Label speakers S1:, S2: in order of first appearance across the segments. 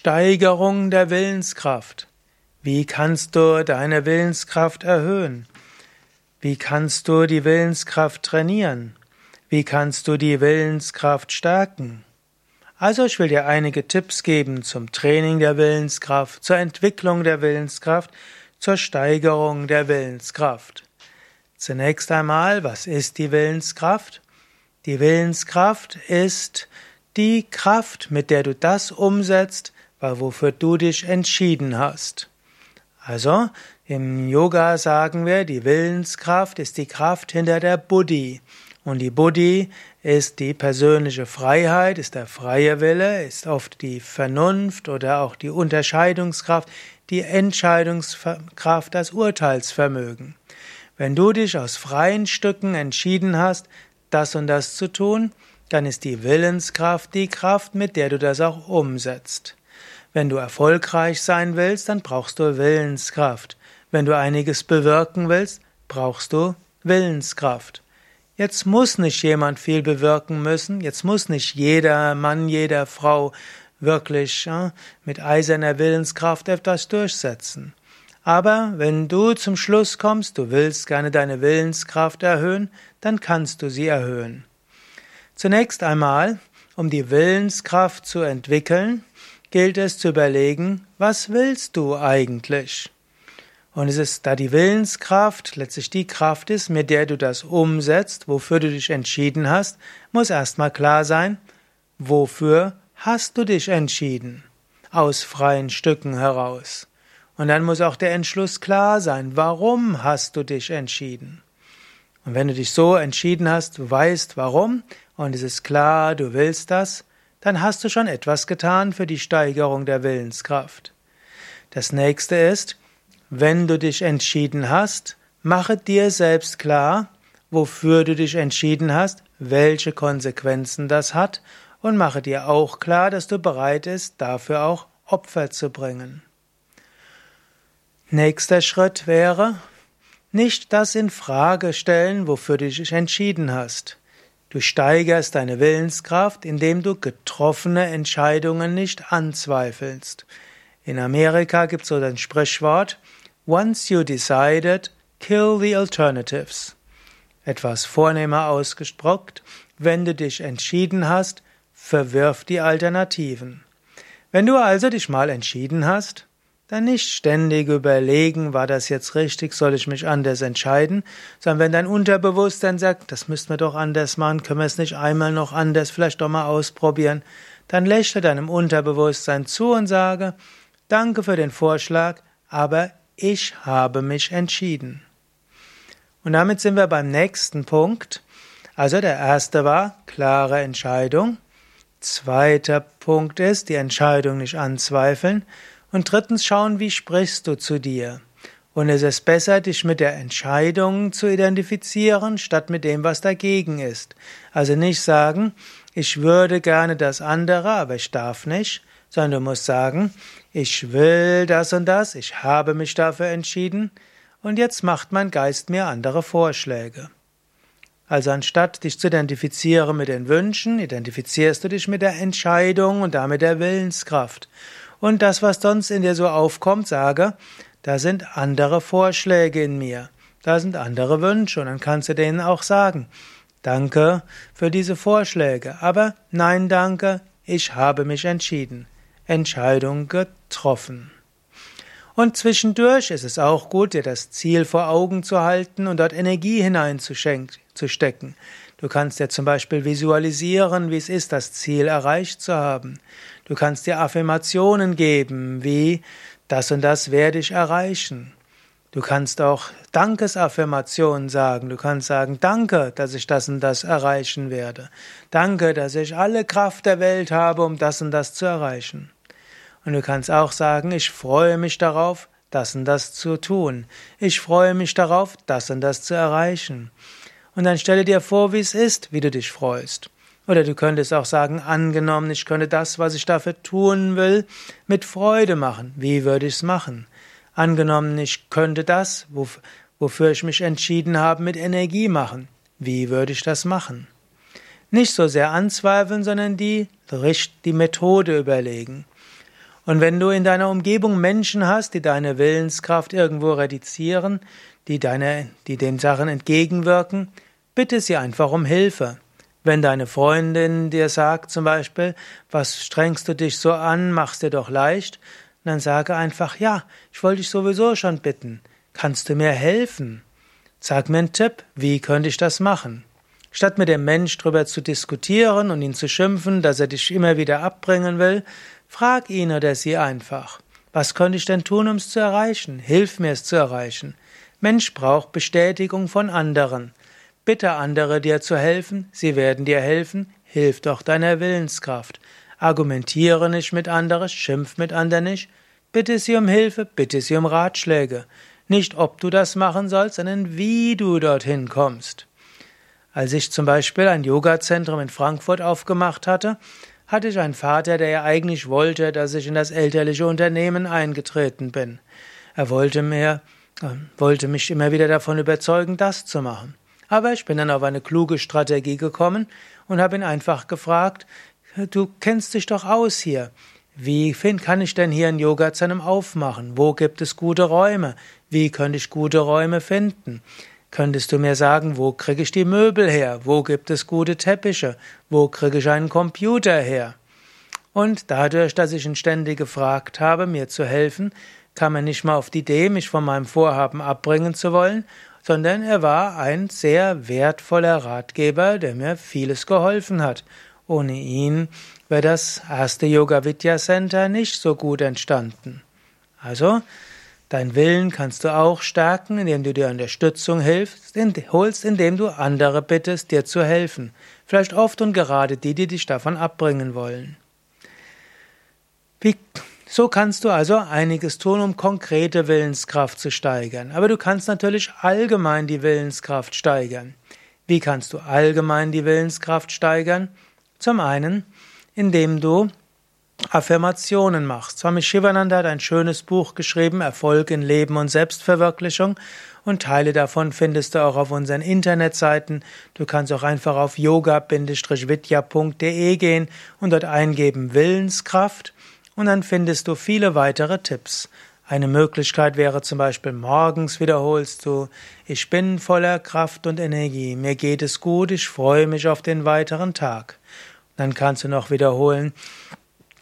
S1: Steigerung der Willenskraft. Wie kannst du deine Willenskraft erhöhen? Wie kannst du die Willenskraft trainieren? Wie kannst du die Willenskraft stärken? Also ich will dir einige Tipps geben zum Training der Willenskraft, zur Entwicklung der Willenskraft, zur Steigerung der Willenskraft. Zunächst einmal, was ist die Willenskraft? Die Willenskraft ist die Kraft, mit der du das umsetzt, wofür du dich entschieden hast. Also, im Yoga sagen wir, die Willenskraft ist die Kraft hinter der Buddhi. Und die Buddhi ist die persönliche Freiheit, ist der freie Wille, ist oft die Vernunft oder auch die Unterscheidungskraft, die Entscheidungskraft, das Urteilsvermögen. Wenn du dich aus freien Stücken entschieden hast, das und das zu tun, dann ist die Willenskraft die Kraft, mit der du das auch umsetzt. Wenn du erfolgreich sein willst, dann brauchst du Willenskraft. Wenn du einiges bewirken willst, brauchst du Willenskraft. Jetzt muss nicht jemand viel bewirken müssen, jetzt muss nicht jeder Mann, jeder Frau wirklich ja, mit eiserner Willenskraft etwas durchsetzen. Aber wenn du zum Schluss kommst, du willst gerne deine Willenskraft erhöhen, dann kannst du sie erhöhen. Zunächst einmal, um die Willenskraft zu entwickeln, gilt es zu überlegen, was willst du eigentlich? Und es ist, da die Willenskraft letztlich die Kraft ist, mit der du das umsetzt, wofür du dich entschieden hast, muss erstmal klar sein, wofür hast du dich entschieden? Aus freien Stücken heraus. Und dann muss auch der Entschluss klar sein, warum hast du dich entschieden? Und wenn du dich so entschieden hast, du weißt warum, und es ist klar, du willst das, dann hast du schon etwas getan für die Steigerung der Willenskraft. Das nächste ist, wenn du dich entschieden hast, mache dir selbst klar, wofür du dich entschieden hast, welche Konsequenzen das hat, und mache dir auch klar, dass du bereit bist, dafür auch Opfer zu bringen. Nächster Schritt wäre, nicht das in Frage stellen, wofür du dich entschieden hast. Du steigerst deine Willenskraft, indem du getroffene Entscheidungen nicht anzweifelst. In Amerika gibt es so ein Sprichwort, Once you decided, kill the alternatives. Etwas vornehmer ausgesprochen, wenn du dich entschieden hast, verwirf die Alternativen. Wenn du also dich mal entschieden hast, dann nicht ständig überlegen, war das jetzt richtig, soll ich mich anders entscheiden, sondern wenn dein Unterbewusstsein sagt, das müssten wir doch anders machen, können wir es nicht einmal noch anders, vielleicht doch mal ausprobieren, dann lächle deinem Unterbewusstsein zu und sage, danke für den Vorschlag, aber ich habe mich entschieden. Und damit sind wir beim nächsten Punkt. Also der erste war klare Entscheidung. Zweiter Punkt ist, die Entscheidung nicht anzweifeln. Und drittens schauen, wie sprichst du zu dir. Und es ist besser, dich mit der Entscheidung zu identifizieren, statt mit dem, was dagegen ist. Also nicht sagen, ich würde gerne das andere, aber ich darf nicht, sondern du musst sagen, ich will das und das, ich habe mich dafür entschieden, und jetzt macht mein Geist mir andere Vorschläge. Also anstatt dich zu identifizieren mit den Wünschen, identifizierst du dich mit der Entscheidung und damit der Willenskraft und das, was sonst in dir so aufkommt, sage, da sind andere Vorschläge in mir, da sind andere Wünsche und dann kannst du denen auch sagen, danke für diese Vorschläge, aber nein, danke, ich habe mich entschieden, Entscheidung getroffen. Und zwischendurch ist es auch gut, dir das Ziel vor Augen zu halten und dort Energie hineinzustecken. Du kannst dir zum Beispiel visualisieren, wie es ist, das Ziel erreicht zu haben. Du kannst dir Affirmationen geben, wie das und das werde ich erreichen. Du kannst auch Dankesaffirmationen sagen. Du kannst sagen, danke, dass ich das und das erreichen werde. Danke, dass ich alle Kraft der Welt habe, um das und das zu erreichen. Und du kannst auch sagen, ich freue mich darauf, das und das zu tun. Ich freue mich darauf, das und das zu erreichen. Und dann stelle dir vor, wie es ist, wie du dich freust. Oder du könntest auch sagen, angenommen, ich könnte das, was ich dafür tun will, mit Freude machen. Wie würde ich es machen? Angenommen, ich könnte das, wofür ich mich entschieden habe, mit Energie machen. Wie würde ich das machen? Nicht so sehr anzweifeln, sondern die, die Methode überlegen. Und wenn du in deiner Umgebung Menschen hast, die deine Willenskraft irgendwo reduzieren, die deine, die den Sachen entgegenwirken, bitte sie einfach um Hilfe. Wenn deine Freundin dir sagt zum Beispiel, was strengst du dich so an, machst dir doch leicht, dann sage einfach, ja, ich wollte dich sowieso schon bitten. Kannst du mir helfen? Sag mir einen Tipp, wie könnte ich das machen? Statt mit dem Mensch darüber zu diskutieren und ihn zu schimpfen, dass er dich immer wieder abbringen will, Frag ihn oder sie einfach. Was könnte ich denn tun, um es zu erreichen? Hilf mir es zu erreichen. Mensch braucht Bestätigung von anderen. Bitte andere dir zu helfen, sie werden dir helfen, hilf doch deiner Willenskraft. Argumentiere nicht mit anderen, schimpf mit anderen nicht. Bitte sie um Hilfe, bitte sie um Ratschläge. Nicht ob du das machen sollst, sondern wie du dorthin kommst. Als ich zum Beispiel ein Yoga-Zentrum in Frankfurt aufgemacht hatte, hatte ich einen Vater, der ja eigentlich wollte, dass ich in das elterliche Unternehmen eingetreten bin. Er wollte mir, äh, wollte mich immer wieder davon überzeugen, das zu machen. Aber ich bin dann auf eine kluge Strategie gekommen und habe ihn einfach gefragt, du kennst dich doch aus hier. Wie kann ich denn hier ein Yoga-Zentrum aufmachen? Wo gibt es gute Räume? Wie könnte ich gute Räume finden? Könntest du mir sagen, wo kriege ich die Möbel her? Wo gibt es gute Teppiche? Wo kriege ich einen Computer her? Und dadurch, dass ich ihn ständig gefragt habe, mir zu helfen, kam er nicht mal auf die Idee, mich von meinem Vorhaben abbringen zu wollen, sondern er war ein sehr wertvoller Ratgeber, der mir vieles geholfen hat. Ohne ihn wäre das erste Yoga Vidya Center nicht so gut entstanden. Also, Dein Willen kannst du auch stärken, indem du dir Unterstützung hilfst, holst, indem du andere bittest, dir zu helfen. Vielleicht oft und gerade die, die dich davon abbringen wollen. Wie, so kannst du also einiges tun, um konkrete Willenskraft zu steigern. Aber du kannst natürlich allgemein die Willenskraft steigern. Wie kannst du allgemein die Willenskraft steigern? Zum einen, indem du Affirmationen machst. Swami Shivananda hat ein schönes Buch geschrieben, Erfolg in Leben und Selbstverwirklichung, und Teile davon findest du auch auf unseren Internetseiten. Du kannst auch einfach auf yoga-vidya.de gehen und dort eingeben Willenskraft, und dann findest du viele weitere Tipps. Eine Möglichkeit wäre zum Beispiel morgens wiederholst du, ich bin voller Kraft und Energie, mir geht es gut, ich freue mich auf den weiteren Tag. Dann kannst du noch wiederholen,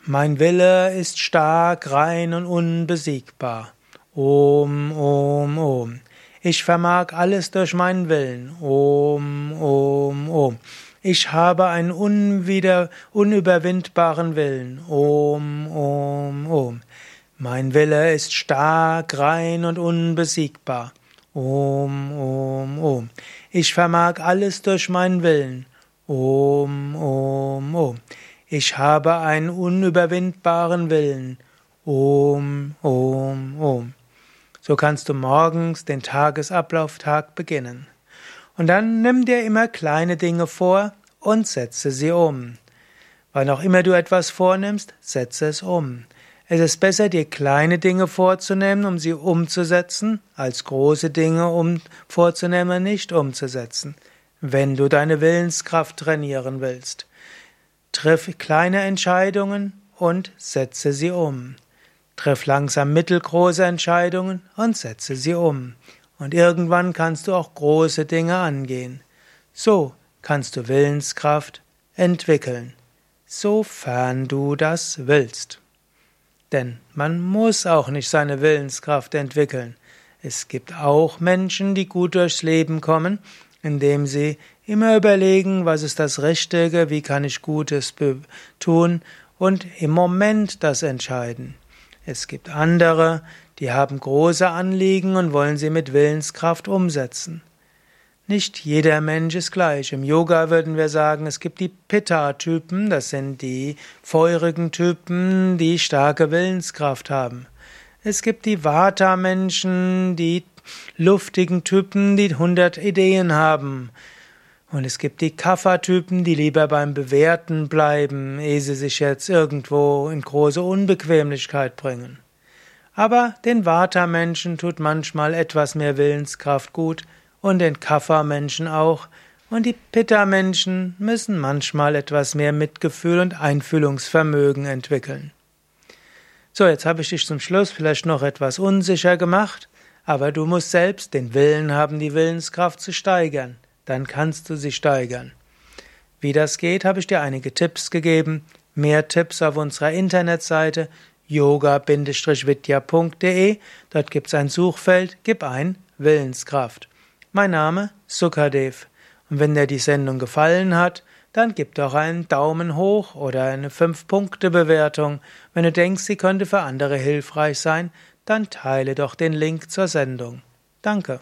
S1: mein Wille ist stark, rein und unbesiegbar. Om, Om, Om. Ich vermag alles durch meinen Willen. Om, Om, Om. Ich habe einen unwider, unüberwindbaren Willen. Om, Om, Om. Mein Wille ist stark, rein und unbesiegbar. Om, Om, Om. Ich vermag alles durch meinen Willen. Om, Om, Om. Ich habe einen unüberwindbaren Willen. Om, Om, Om. So kannst du morgens den Tagesablauf-Tag beginnen. Und dann nimm dir immer kleine Dinge vor und setze sie um. Wann auch immer du etwas vornimmst, setze es um. Es ist besser, dir kleine Dinge vorzunehmen, um sie umzusetzen, als große Dinge um vorzunehmen, nicht umzusetzen, wenn du deine Willenskraft trainieren willst. Triff kleine Entscheidungen und setze sie um. Triff langsam mittelgroße Entscheidungen und setze sie um. Und irgendwann kannst du auch große Dinge angehen. So kannst du Willenskraft entwickeln, sofern du das willst. Denn man muss auch nicht seine Willenskraft entwickeln. Es gibt auch Menschen, die gut durchs Leben kommen, indem sie immer überlegen, was ist das Richtige, wie kann ich Gutes tun und im Moment das entscheiden. Es gibt andere, die haben große Anliegen und wollen sie mit Willenskraft umsetzen. Nicht jeder Mensch ist gleich. Im Yoga würden wir sagen, es gibt die Pitta-Typen, das sind die feurigen Typen, die starke Willenskraft haben. Es gibt die Vata-Menschen, die luftigen Typen, die hundert Ideen haben. Und es gibt die Kaffertypen, die lieber beim Bewerten bleiben, ehe sie sich jetzt irgendwo in große Unbequemlichkeit bringen. Aber den Vata-Menschen tut manchmal etwas mehr Willenskraft gut und den Kaffermenschen auch, und die Pitta-Menschen müssen manchmal etwas mehr Mitgefühl und Einfühlungsvermögen entwickeln. So, jetzt habe ich dich zum Schluss vielleicht noch etwas unsicher gemacht, aber du musst selbst den Willen haben, die Willenskraft zu steigern. Dann kannst du sie steigern. Wie das geht, habe ich dir einige Tipps gegeben. Mehr Tipps auf unserer Internetseite yoga-vidya.de. Dort gibt es ein Suchfeld, gib ein Willenskraft. Mein Name Sukadev. Und wenn dir die Sendung gefallen hat, dann gib doch einen Daumen hoch oder eine 5-Punkte-Bewertung. Wenn du denkst, sie könnte für andere hilfreich sein, dann teile doch den Link zur Sendung. Danke.